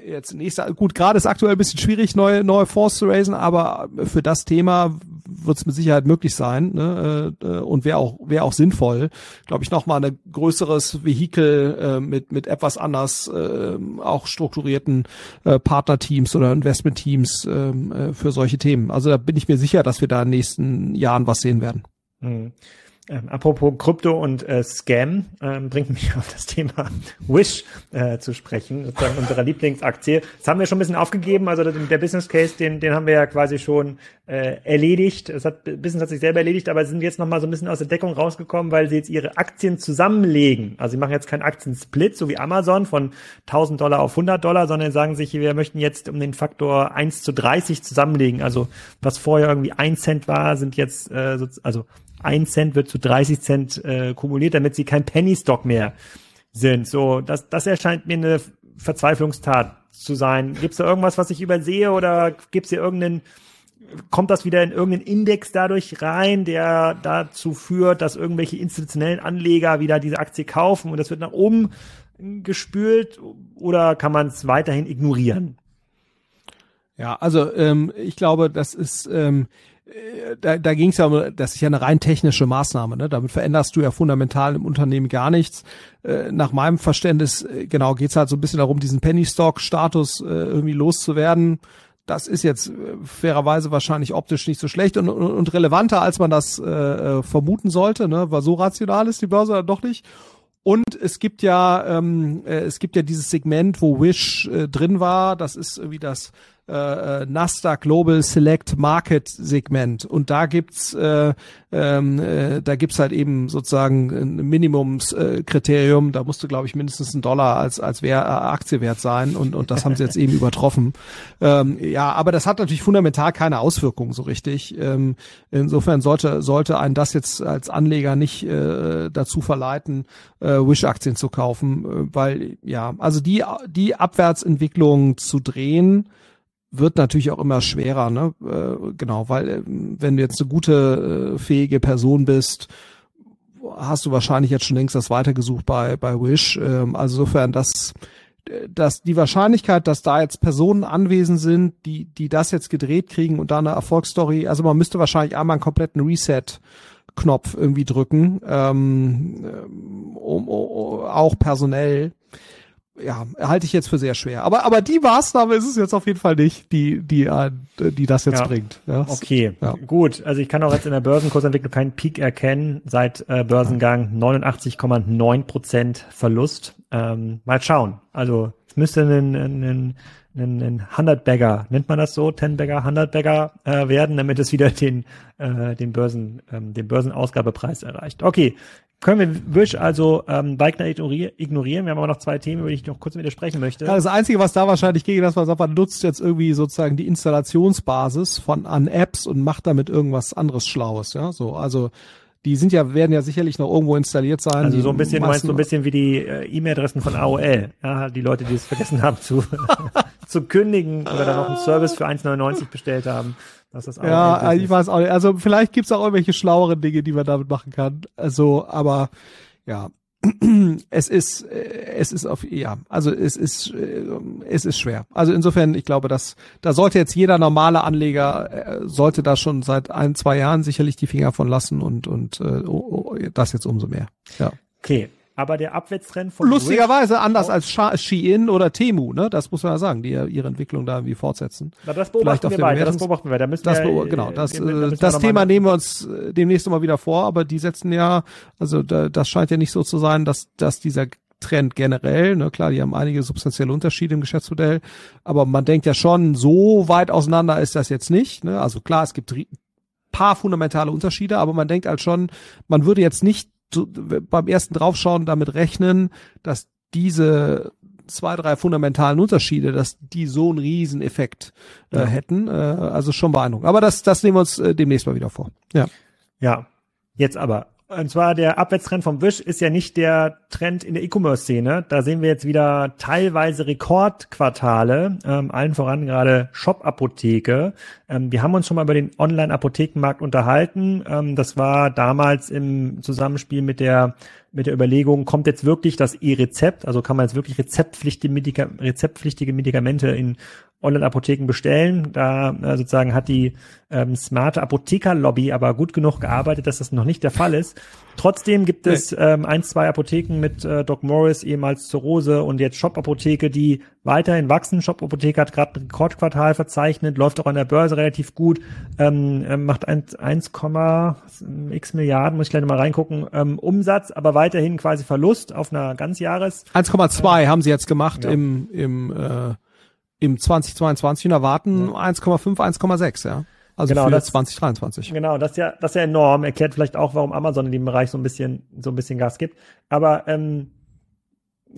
S2: jetzt nächster, gut, gerade ist aktuell ein bisschen schwierig, neue, neue Fonds zu raisen, aber für das Thema wird es mit Sicherheit möglich sein ne? Äh, und wäre auch, wäre auch sinnvoll, glaube ich, nochmal ein größeres Vehikel äh, mit, mit etwas anders äh, auch strukturierten äh, Partnerteams oder Investmentteams ähm, äh, für solche Themen. Also da bin ich mir sicher, dass wir da in den nächsten Jahren was sehen werden.
S1: Mhm. Ähm, apropos Krypto und äh, Scam ähm, bringt mich auf das Thema Wish äh, zu sprechen, sozusagen unsere Lieblingsaktie. Das haben wir schon ein bisschen aufgegeben, also der Business Case, den, den haben wir ja quasi schon äh, erledigt. Es hat Business hat sich selber erledigt, aber sind jetzt noch mal so ein bisschen aus der Deckung rausgekommen, weil sie jetzt ihre Aktien zusammenlegen. Also sie machen jetzt keinen Aktiensplit, so wie Amazon von 1000 Dollar auf 100 Dollar, sondern sagen sich, wir möchten jetzt um den Faktor 1 zu 30 zusammenlegen. Also was vorher irgendwie 1 Cent war, sind jetzt äh, also ein Cent wird zu 30 Cent äh, kumuliert, damit sie kein Penny Stock mehr sind. So, das, das erscheint mir eine Verzweiflungstat zu sein. Gibt es da irgendwas, was ich übersehe oder gibt es hier irgendeinen, kommt das wieder in irgendeinen Index dadurch rein, der dazu führt, dass irgendwelche institutionellen Anleger wieder diese Aktie kaufen und das wird nach oben gespült oder kann man es weiterhin ignorieren?
S2: Ja, also ähm, ich glaube, das ist ähm, äh, da, da ging es ja um, das ist ja eine rein technische Maßnahme, ne? Damit veränderst du ja fundamental im Unternehmen gar nichts. Äh, nach meinem Verständnis, äh, genau, geht's halt so ein bisschen darum, diesen Penny Stock-Status äh, irgendwie loszuwerden. Das ist jetzt äh, fairerweise wahrscheinlich optisch nicht so schlecht und, und, und relevanter, als man das äh, äh, vermuten sollte, ne? Weil so rational ist die Börse dann doch nicht. Und es gibt ja, ähm, äh, es gibt ja dieses Segment, wo Wish äh, drin war. Das ist irgendwie das äh, Nasdaq Global Select Market Segment und da gibt's äh, ähm, äh, da gibt's halt eben sozusagen ein Minimumskriterium. Äh, da musste, glaube ich, mindestens ein Dollar als als Wer äh, Aktie wert sein und und das haben sie jetzt eben übertroffen. Ähm, ja, aber das hat natürlich fundamental keine Auswirkungen so richtig. Ähm, insofern sollte sollte einen das jetzt als Anleger nicht äh, dazu verleiten, äh, Wish-Aktien zu kaufen, äh, weil ja, also die die Abwärtsentwicklung zu drehen wird natürlich auch immer schwerer, ne? Äh, genau, weil äh, wenn du jetzt eine gute, äh, fähige Person bist, hast du wahrscheinlich jetzt schon längst das weitergesucht bei, bei Wish. Ähm, also insofern, dass, dass die Wahrscheinlichkeit, dass da jetzt Personen anwesend sind, die, die das jetzt gedreht kriegen und da eine Erfolgsstory, also man müsste wahrscheinlich einmal einen kompletten Reset Knopf irgendwie drücken, ähm, um, um, auch personell ja, halte ich jetzt für sehr schwer. Aber, aber die Maßnahme ist es jetzt auf jeden Fall nicht, die, die, die das jetzt ja. bringt.
S1: Ja. Okay, ja. gut. Also ich kann auch jetzt in der Börsenkursentwicklung keinen Peak erkennen. Seit äh, Börsengang 89,9 Prozent Verlust. Ähm, mal schauen. Also es müsste ein, ein, ein, ein 100-Bagger, nennt man das so, 10-Bagger, 100-Bagger äh, werden, damit es wieder den, äh, den Börsen, ähm, den Börsenausgabepreis erreicht. Okay, können wir Wish also ähm, Weigner ignorieren? Wir haben aber noch zwei Themen, über die ich noch kurz mit dir sprechen möchte.
S2: Ja, das Einzige, was da wahrscheinlich gegen das, was man nutzt jetzt irgendwie sozusagen die Installationsbasis von an Apps und macht damit irgendwas anderes Schlaues. Ja, so also die sind ja werden ja sicherlich noch irgendwo installiert sein.
S1: Also so ein bisschen meinst du ein bisschen wie die äh, E-Mail-Adressen von AOL, ja, die Leute, die es vergessen haben zu zu kündigen oder dann noch einen Service für 1,99 bestellt haben.
S2: Das ist auch ja, ich weiß auch nicht. Also vielleicht gibt's auch irgendwelche schlaueren Dinge, die man damit machen kann. Also, aber ja, es ist, äh, es ist auf, ja, also es ist, äh, es ist schwer. Also insofern, ich glaube, dass da sollte jetzt jeder normale Anleger äh, sollte da schon seit ein, zwei Jahren sicherlich die Finger von lassen und und äh, oh, oh, das jetzt umso mehr. Ja.
S1: Okay, aber der Abwärtstrend von
S2: lustigerweise anders als Shein oder Temu, ne? Das muss man ja sagen, die ja ihre Entwicklung da irgendwie fortsetzen.
S1: Na, das beobachten wir weiter. Das beobachten wir. Da müssen
S2: das
S1: wir,
S2: genau, das, da äh, das Thema nehmen wir uns äh, demnächst mal wieder vor, aber die setzen ja, also da, das scheint ja nicht so zu sein, dass dass dieser Trend generell, ne, klar, die haben einige substanzielle Unterschiede im Geschäftsmodell, aber man denkt ja schon, so weit auseinander ist das jetzt nicht. Ne? Also klar, es gibt paar fundamentale Unterschiede, aber man denkt halt schon, man würde jetzt nicht so, beim ersten Draufschauen damit rechnen, dass diese zwei, drei fundamentalen Unterschiede, dass die so einen riesen Effekt äh, ja. hätten. Äh, also schon beeindruckend. Aber das, das nehmen wir uns äh, demnächst mal wieder vor. Ja.
S1: Ja. Jetzt aber und zwar der Abwärtstrend vom Wish ist ja nicht der Trend in der E-Commerce-Szene. Da sehen wir jetzt wieder teilweise Rekordquartale, ähm, allen voran gerade Shop-Apotheke. Ähm, wir haben uns schon mal über den Online-Apothekenmarkt unterhalten. Ähm, das war damals im Zusammenspiel mit der mit der Überlegung, kommt jetzt wirklich das E-Rezept, also kann man jetzt wirklich rezeptpflichtige, Medika rezeptpflichtige Medikamente in Online-Apotheken bestellen. Da äh, sozusagen hat die ähm, smarte Apotheker-Lobby aber gut genug gearbeitet, dass das noch nicht der Fall ist. Trotzdem gibt es ähm, ein, zwei Apotheken mit äh, Doc Morris, ehemals Zurose und jetzt Shop-Apotheke, die weiterhin wachsen. Shop-Apotheke hat gerade ein Rekordquartal verzeichnet, läuft auch an der Börse relativ gut, ähm, äh, macht 1,x Milliarden, muss ich gleich mal reingucken, ähm, Umsatz, aber weiterhin quasi Verlust auf einer Ganzjahres.
S2: 1,2 äh, haben sie jetzt gemacht ja. im, im äh im 2022 und erwarten ja. 1,5, 1,6, ja. Also genau, für das, 2023.
S1: Genau, das ist ja, das ist ja enorm. Erklärt vielleicht auch, warum Amazon in dem Bereich so ein bisschen, so ein bisschen Gas gibt. Aber ähm,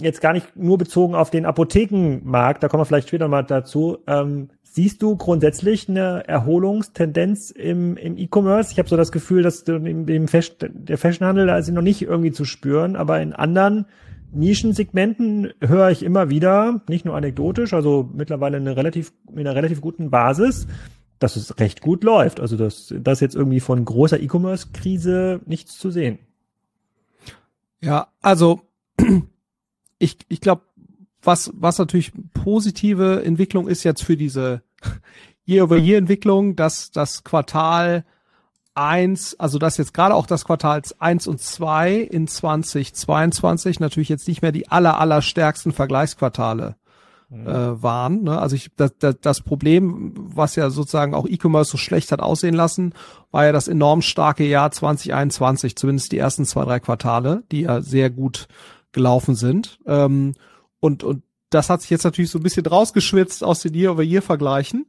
S1: jetzt gar nicht nur bezogen auf den Apothekenmarkt, da kommen wir vielleicht später mal dazu. Ähm, siehst du grundsätzlich eine Erholungstendenz im, im E-Commerce? Ich habe so das Gefühl, dass im, im Fashion, der Fashionhandel, da ist noch nicht irgendwie zu spüren, aber in anderen Nischensegmenten höre ich immer wieder, nicht nur anekdotisch, also mittlerweile eine relativ, mit einer relativ guten Basis, dass es recht gut läuft. Also dass das jetzt irgendwie von großer E-Commerce-Krise nichts zu sehen.
S2: Ja, also ich, ich glaube, was, was natürlich positive Entwicklung ist jetzt für diese Year-over-Year-Entwicklung, dass das Quartal eins, also das jetzt gerade auch das Quartals eins und zwei in 2022 natürlich jetzt nicht mehr die aller, aller stärksten Vergleichsquartale mhm. äh, waren. Ne? Also ich, das, das, das Problem, was ja sozusagen auch E-Commerce so schlecht hat aussehen lassen, war ja das enorm starke Jahr 2021, zumindest die ersten zwei, drei Quartale, die ja sehr gut gelaufen sind. Ähm, und, und das hat sich jetzt natürlich so ein bisschen rausgeschwitzt aus den Year-over-Year-Vergleichen.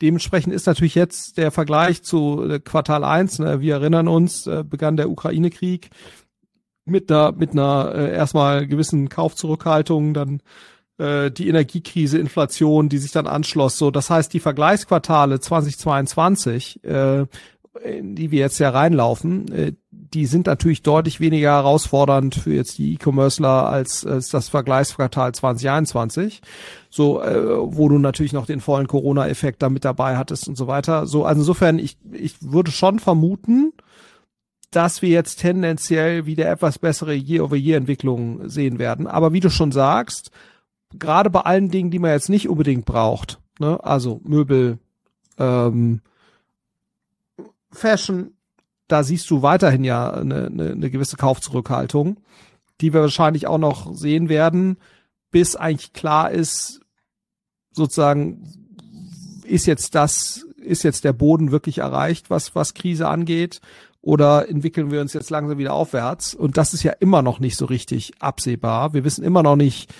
S2: Dementsprechend ist natürlich jetzt der Vergleich zu äh, Quartal 1, ne, wir erinnern uns, äh, begann der Ukraine-Krieg mit einer, mit einer äh, erstmal gewissen Kaufzurückhaltung, dann äh, die Energiekrise, Inflation, die sich dann anschloss. So, das heißt, die Vergleichsquartale 2022, äh, in die wir jetzt ja reinlaufen, äh, die sind natürlich deutlich weniger herausfordernd für jetzt die E-Commercer als, als das Vergleichsquartal 2021. So, äh, wo du natürlich noch den vollen Corona-Effekt da mit dabei hattest und so weiter. So, also insofern, ich, ich würde schon vermuten, dass wir jetzt tendenziell wieder etwas bessere Year-over-Year-Entwicklungen sehen werden. Aber wie du schon sagst, gerade bei allen Dingen, die man jetzt nicht unbedingt braucht, ne, also Möbel, ähm, Fashion, da siehst du weiterhin ja eine, eine, eine gewisse Kaufzurückhaltung, die wir wahrscheinlich auch noch sehen werden, bis eigentlich klar ist, sozusagen, ist jetzt das, ist jetzt der Boden wirklich erreicht, was, was Krise angeht? Oder entwickeln wir uns jetzt langsam wieder aufwärts? Und das ist ja immer noch nicht so richtig absehbar. Wir wissen immer noch nicht,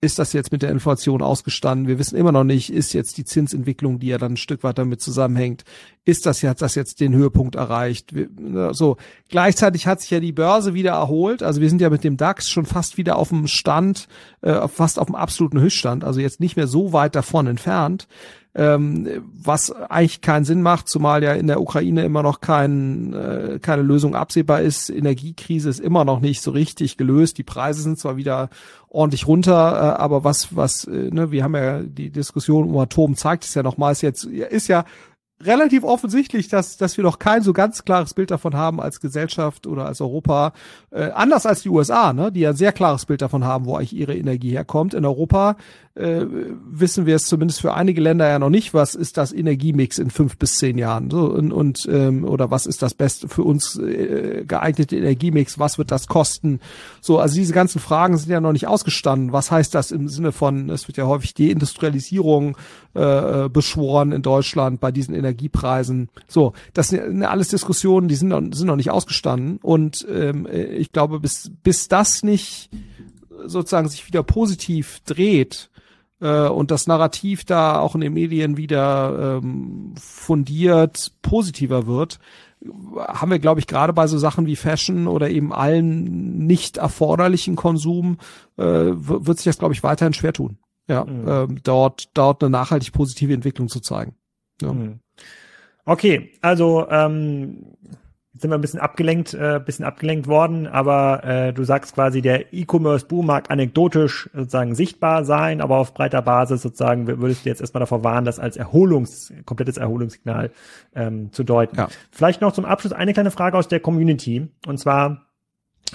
S2: ist das jetzt mit der Inflation ausgestanden? Wir wissen immer noch nicht, ist jetzt die Zinsentwicklung, die ja dann ein Stück weit damit zusammenhängt, ist das jetzt, das jetzt den Höhepunkt erreicht? Ne, so. Gleichzeitig hat sich ja die Börse wieder erholt. Also wir sind ja mit dem DAX schon fast wieder auf dem Stand, äh, fast auf dem absoluten Höchststand. Also jetzt nicht mehr so weit davon entfernt ähm, was eigentlich keinen Sinn macht, zumal ja in der Ukraine immer noch kein, äh, keine Lösung absehbar ist. Energiekrise ist immer noch nicht so richtig gelöst. Die Preise sind zwar wieder ordentlich runter, äh, aber was, was, äh, ne, wir haben ja die Diskussion um Atom zeigt es ja nochmals jetzt, ist ja relativ offensichtlich, dass, dass wir noch kein so ganz klares Bild davon haben als Gesellschaft oder als Europa. Äh, anders als die USA, ne, die ja ein sehr klares Bild davon haben, wo eigentlich ihre Energie herkommt. In Europa äh, wissen wir es zumindest für einige Länder ja noch nicht, was ist das Energiemix in fünf bis zehn Jahren so, und, und ähm, oder was ist das beste für uns äh, geeignete Energiemix, was wird das kosten? So, also diese ganzen Fragen sind ja noch nicht ausgestanden. Was heißt das im Sinne von, es wird ja häufig Deindustrialisierung äh, beschworen in Deutschland bei diesen Energiepreisen. So, das sind alles Diskussionen, die sind noch, sind noch nicht ausgestanden und ähm, ich glaube, bis bis das nicht sozusagen sich wieder positiv dreht, äh, und das Narrativ da auch in den Medien wieder ähm, fundiert positiver wird, haben wir, glaube ich, gerade bei so Sachen wie Fashion oder eben allen nicht erforderlichen Konsum, äh, wird sich das, glaube ich, weiterhin schwer tun. Ja, mhm. ähm, dort, dort eine nachhaltig positive Entwicklung zu zeigen. Ja. Mhm.
S1: Okay, also ähm, sind wir ein bisschen abgelenkt, äh, bisschen abgelenkt worden, aber äh, du sagst quasi, der E-Commerce-Boom mag anekdotisch sozusagen sichtbar sein, aber auf breiter Basis sozusagen würdest du jetzt erstmal davor warnen, das als Erholungs, komplettes Erholungssignal ähm, zu deuten. Ja. Vielleicht noch zum Abschluss eine kleine Frage aus der Community, und zwar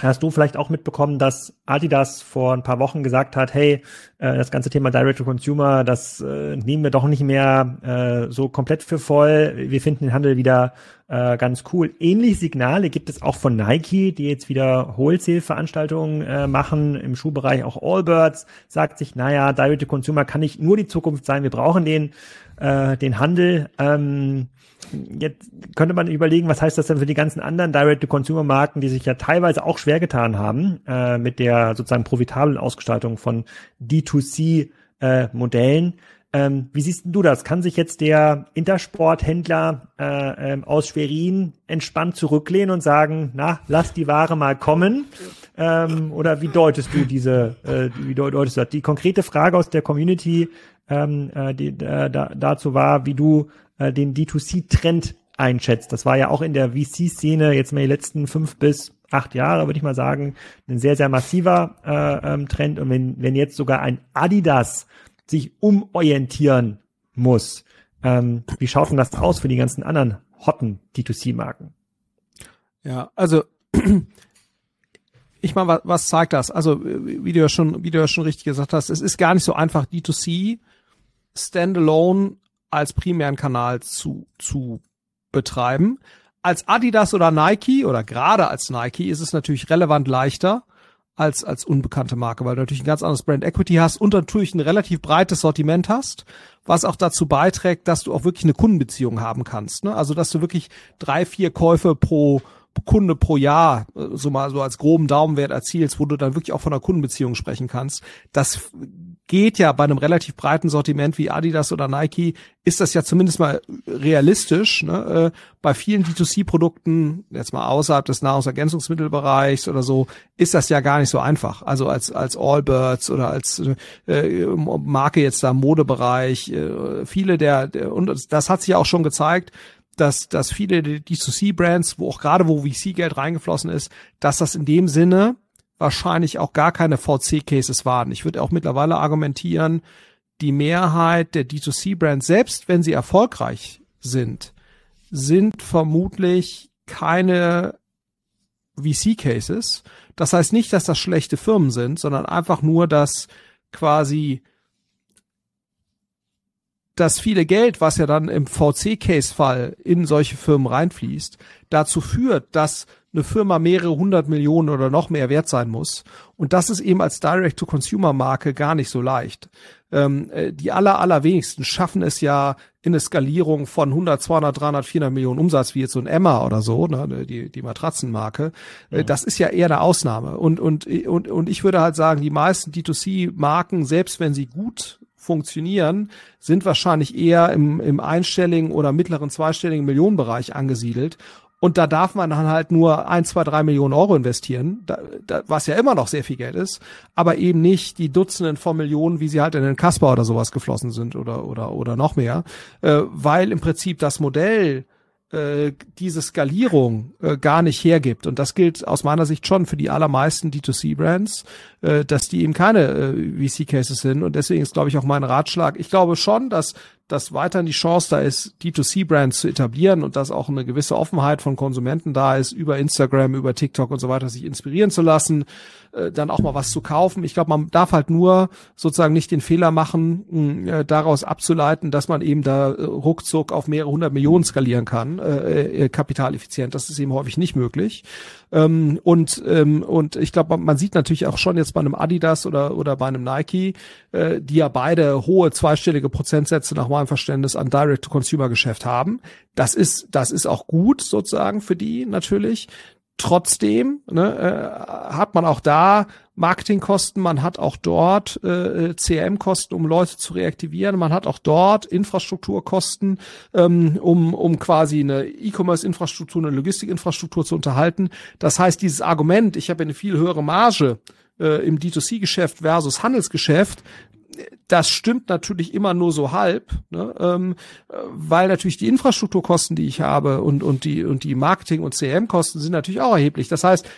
S1: Hast du vielleicht auch mitbekommen, dass Adidas vor ein paar Wochen gesagt hat, hey, äh, das ganze Thema Direct to Consumer, das äh, nehmen wir doch nicht mehr äh, so komplett für voll. Wir finden den Handel wieder ganz cool. Ähnliche Signale gibt es auch von Nike, die jetzt wieder Wholesale-Veranstaltungen machen im Schuhbereich. Auch Allbirds sagt sich, naja, Direct to Consumer kann nicht nur die Zukunft sein. Wir brauchen den, den Handel. Jetzt könnte man überlegen, was heißt das denn für die ganzen anderen Direct-to-Consumer-Marken, die sich ja teilweise auch schwer getan haben äh, mit der sozusagen profitablen Ausgestaltung von D2C-Modellen. Äh, ähm, wie siehst du das? Kann sich jetzt der Intersporthändler äh, ähm, aus Schwerin entspannt zurücklehnen und sagen, na, lass die Ware mal kommen? Ähm, oder wie deutest du diese, äh, wie deutest du das? Die konkrete Frage aus der Community ähm, äh, die, äh, da, dazu war, wie du äh, den D2C-Trend einschätzt. Das war ja auch in der VC-Szene jetzt mal die letzten fünf bis acht Jahre, würde ich mal sagen, ein sehr, sehr massiver äh, ähm, Trend. Und wenn, wenn jetzt sogar ein Adidas sich umorientieren muss, ähm, wie schaut denn das aus für die ganzen anderen hotten D2C-Marken?
S2: Ja, also ich meine, was, was zeigt das? Also, wie du ja schon, wie du ja schon richtig gesagt hast, es ist gar nicht so einfach, D2C standalone als primären Kanal zu, zu betreiben. Als Adidas oder Nike oder gerade als Nike ist es natürlich relevant leichter als, als unbekannte Marke, weil du natürlich ein ganz anderes Brand Equity hast und natürlich ein relativ breites Sortiment hast, was auch dazu beiträgt, dass du auch wirklich eine Kundenbeziehung haben kannst. Ne? Also, dass du wirklich drei, vier Käufe pro, Kunde pro Jahr so mal so als groben Daumenwert erzielst, wo du dann wirklich auch von einer Kundenbeziehung sprechen kannst. Das geht ja bei einem relativ breiten Sortiment wie Adidas oder Nike, ist das ja zumindest mal realistisch. Ne? Äh, bei vielen D2C-Produkten, jetzt mal außerhalb des Nahrungsergänzungsmittelbereichs oder so, ist das ja gar nicht so einfach. Also als, als Allbirds oder als äh, Marke jetzt da Modebereich, äh, viele der, der, und das hat sich auch schon gezeigt, dass, dass viele D2C-Brands, wo auch gerade wo VC-Geld reingeflossen ist, dass das in dem Sinne wahrscheinlich auch gar keine VC-Cases waren. Ich würde auch mittlerweile argumentieren, die Mehrheit der D2C-Brands, selbst wenn sie erfolgreich sind, sind vermutlich keine VC-Cases. Das heißt nicht, dass das schlechte Firmen sind, sondern einfach nur, dass quasi das viele Geld, was ja dann im VC-Case-Fall in solche Firmen reinfließt, dazu führt, dass eine Firma mehrere hundert Millionen oder noch mehr wert sein muss. Und das ist eben als Direct-to-Consumer-Marke gar nicht so leicht. Ähm, äh, die aller, allerwenigsten schaffen es ja in eine Skalierung von 100, 200, 300, 400 Millionen Umsatz, wie jetzt so ein Emma oder so, ne, die, die Matratzenmarke. Äh, ja. Das ist ja eher eine Ausnahme. Und, und, und, und ich würde halt sagen, die meisten D2C-Marken, selbst wenn sie gut funktionieren, sind wahrscheinlich eher im, im einstelligen oder mittleren zweistelligen Millionenbereich angesiedelt. Und da darf man dann halt nur ein, zwei, drei Millionen Euro investieren, da, da, was ja immer noch sehr viel Geld ist, aber eben nicht die Dutzenden von Millionen, wie sie halt in den Kasper oder sowas geflossen sind oder oder oder noch mehr, äh, weil im Prinzip das Modell äh, diese Skalierung äh, gar nicht hergibt. Und das gilt aus meiner Sicht schon für die allermeisten D2C-Brands, äh, dass die eben keine äh, VC-Cases sind. Und deswegen ist, glaube ich, auch mein Ratschlag. Ich glaube schon, dass dass weiterhin die Chance da ist, D2C-Brands zu etablieren und dass auch eine gewisse Offenheit von Konsumenten da ist, über Instagram, über TikTok und so weiter sich inspirieren zu lassen, äh, dann auch mal was zu kaufen. Ich glaube, man darf halt nur sozusagen nicht den Fehler machen, mh, äh, daraus abzuleiten, dass man eben da äh, ruckzuck auf mehrere hundert Millionen skalieren kann, äh, äh, kapitaleffizient. Das ist eben häufig nicht möglich. Ähm, und, ähm, und ich glaube, man sieht natürlich auch schon jetzt bei einem Adidas oder, oder bei einem Nike, äh, die ja beide hohe zweistellige Prozentsätze nach meinem Verständnis an Direct-to-Consumer-Geschäft haben. Das ist, das ist auch gut sozusagen für die natürlich. Trotzdem ne, äh, hat man auch da Marketingkosten, man hat auch dort äh, CRM-Kosten, um Leute zu reaktivieren, man hat auch dort Infrastrukturkosten, ähm, um, um quasi eine E-Commerce-Infrastruktur, eine Logistik-Infrastruktur zu unterhalten. Das heißt, dieses Argument, ich habe eine viel höhere Marge äh, im D2C-Geschäft versus Handelsgeschäft, das stimmt natürlich immer nur so halb, ne? ähm, weil natürlich die Infrastrukturkosten, die ich habe und und die und die Marketing- und CRM-Kosten sind natürlich auch erheblich. Das heißt,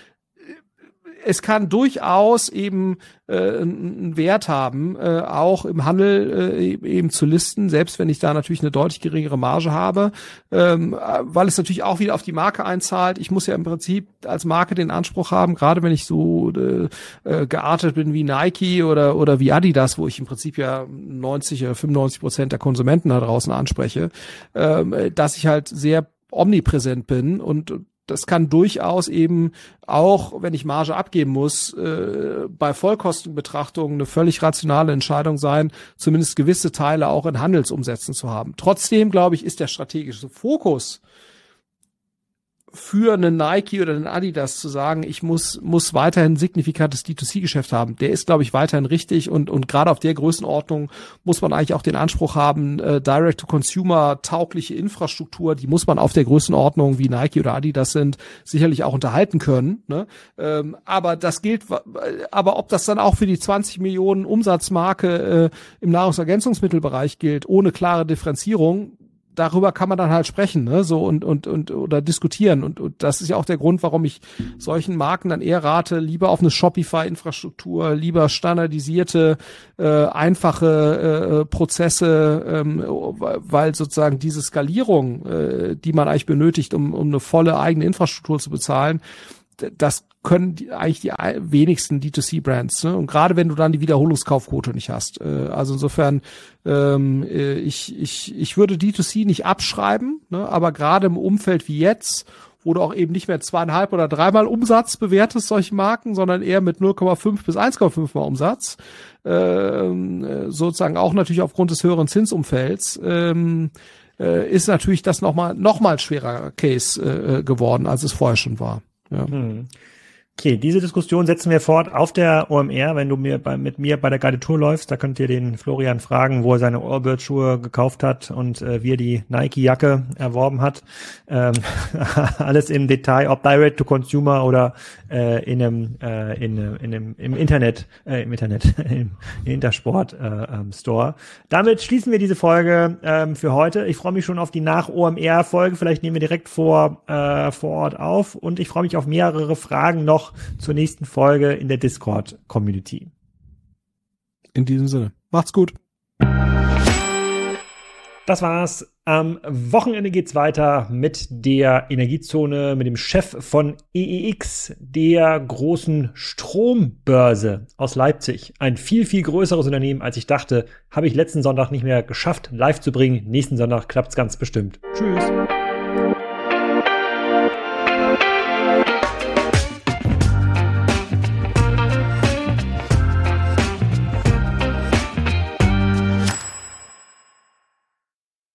S2: es kann durchaus eben äh, einen Wert haben, äh, auch im Handel äh, eben zu listen, selbst wenn ich da natürlich eine deutlich geringere Marge habe, ähm, weil es natürlich auch wieder auf die Marke einzahlt. Ich muss ja im Prinzip als Marke den Anspruch haben, gerade wenn ich so äh, äh geartet bin wie Nike oder oder wie Adidas, wo ich im Prinzip ja 90 oder 95 Prozent der Konsumenten da draußen anspreche, äh, dass ich halt sehr omnipräsent bin und das kann durchaus eben auch, wenn ich Marge abgeben muss, äh, bei Vollkostenbetrachtungen eine völlig rationale Entscheidung sein, zumindest gewisse Teile auch in Handelsumsätzen zu haben. Trotzdem, glaube ich, ist der strategische Fokus für einen Nike oder einen Adidas zu sagen, ich muss, muss weiterhin signifikantes D2C-Geschäft haben, der ist, glaube ich, weiterhin richtig und, und gerade auf der Größenordnung muss man eigentlich auch den Anspruch haben, äh, Direct-to-Consumer taugliche Infrastruktur, die muss man auf der Größenordnung, wie Nike oder Adidas sind, sicherlich auch unterhalten können. Ne? Ähm, aber das gilt, aber ob das dann auch für die 20 Millionen Umsatzmarke äh, im Nahrungsergänzungsmittelbereich gilt, ohne klare Differenzierung, darüber kann man dann halt sprechen, ne, so und und und oder diskutieren. Und, und das ist ja auch der Grund, warum ich solchen Marken dann eher rate, lieber auf eine Shopify-Infrastruktur, lieber standardisierte, äh, einfache äh, Prozesse, ähm, weil sozusagen diese Skalierung, äh, die man eigentlich benötigt, um um eine volle eigene Infrastruktur zu bezahlen, das können die, eigentlich die wenigsten D2C-Brands. Ne? Und gerade wenn du dann die Wiederholungskaufquote nicht hast. Äh, also insofern, ähm, äh, ich, ich, ich würde D2C nicht abschreiben, ne? aber gerade im Umfeld wie jetzt, wo du auch eben nicht mehr zweieinhalb oder dreimal Umsatz bewertest, solche Marken, sondern eher mit 0,5 bis 1,5 mal Umsatz, ähm, äh, sozusagen auch natürlich aufgrund des höheren Zinsumfelds, ähm, äh, ist natürlich das nochmal noch mal schwerer Case äh, geworden, als es vorher schon war. Ja. Hm.
S1: Okay, diese Diskussion setzen wir fort auf der OMR. Wenn du mir bei, mit mir bei der Guided Tour läufst, da könnt ihr den Florian fragen, wo er seine Orbit-Schuhe gekauft hat und äh, wie er die Nike-Jacke erworben hat. Ähm, alles im Detail, ob Direct to Consumer oder äh, in einem, äh, in, in einem, im Internet, äh, im Internet, im Intersport äh, ähm, Store. Damit schließen wir diese Folge ähm, für heute. Ich freue mich schon auf die Nach-OMR-Folge. Vielleicht nehmen wir direkt vor, äh, vor Ort auf und ich freue mich auf mehrere Fragen noch zur nächsten Folge in der Discord-Community.
S2: In diesem Sinne. Macht's gut.
S1: Das war's. Am Wochenende geht's weiter mit der Energiezone, mit dem Chef von EEX, der großen Strombörse aus Leipzig. Ein viel, viel größeres Unternehmen, als ich dachte. Habe ich letzten Sonntag nicht mehr geschafft, live zu bringen. Nächsten Sonntag klappt's ganz bestimmt. Tschüss.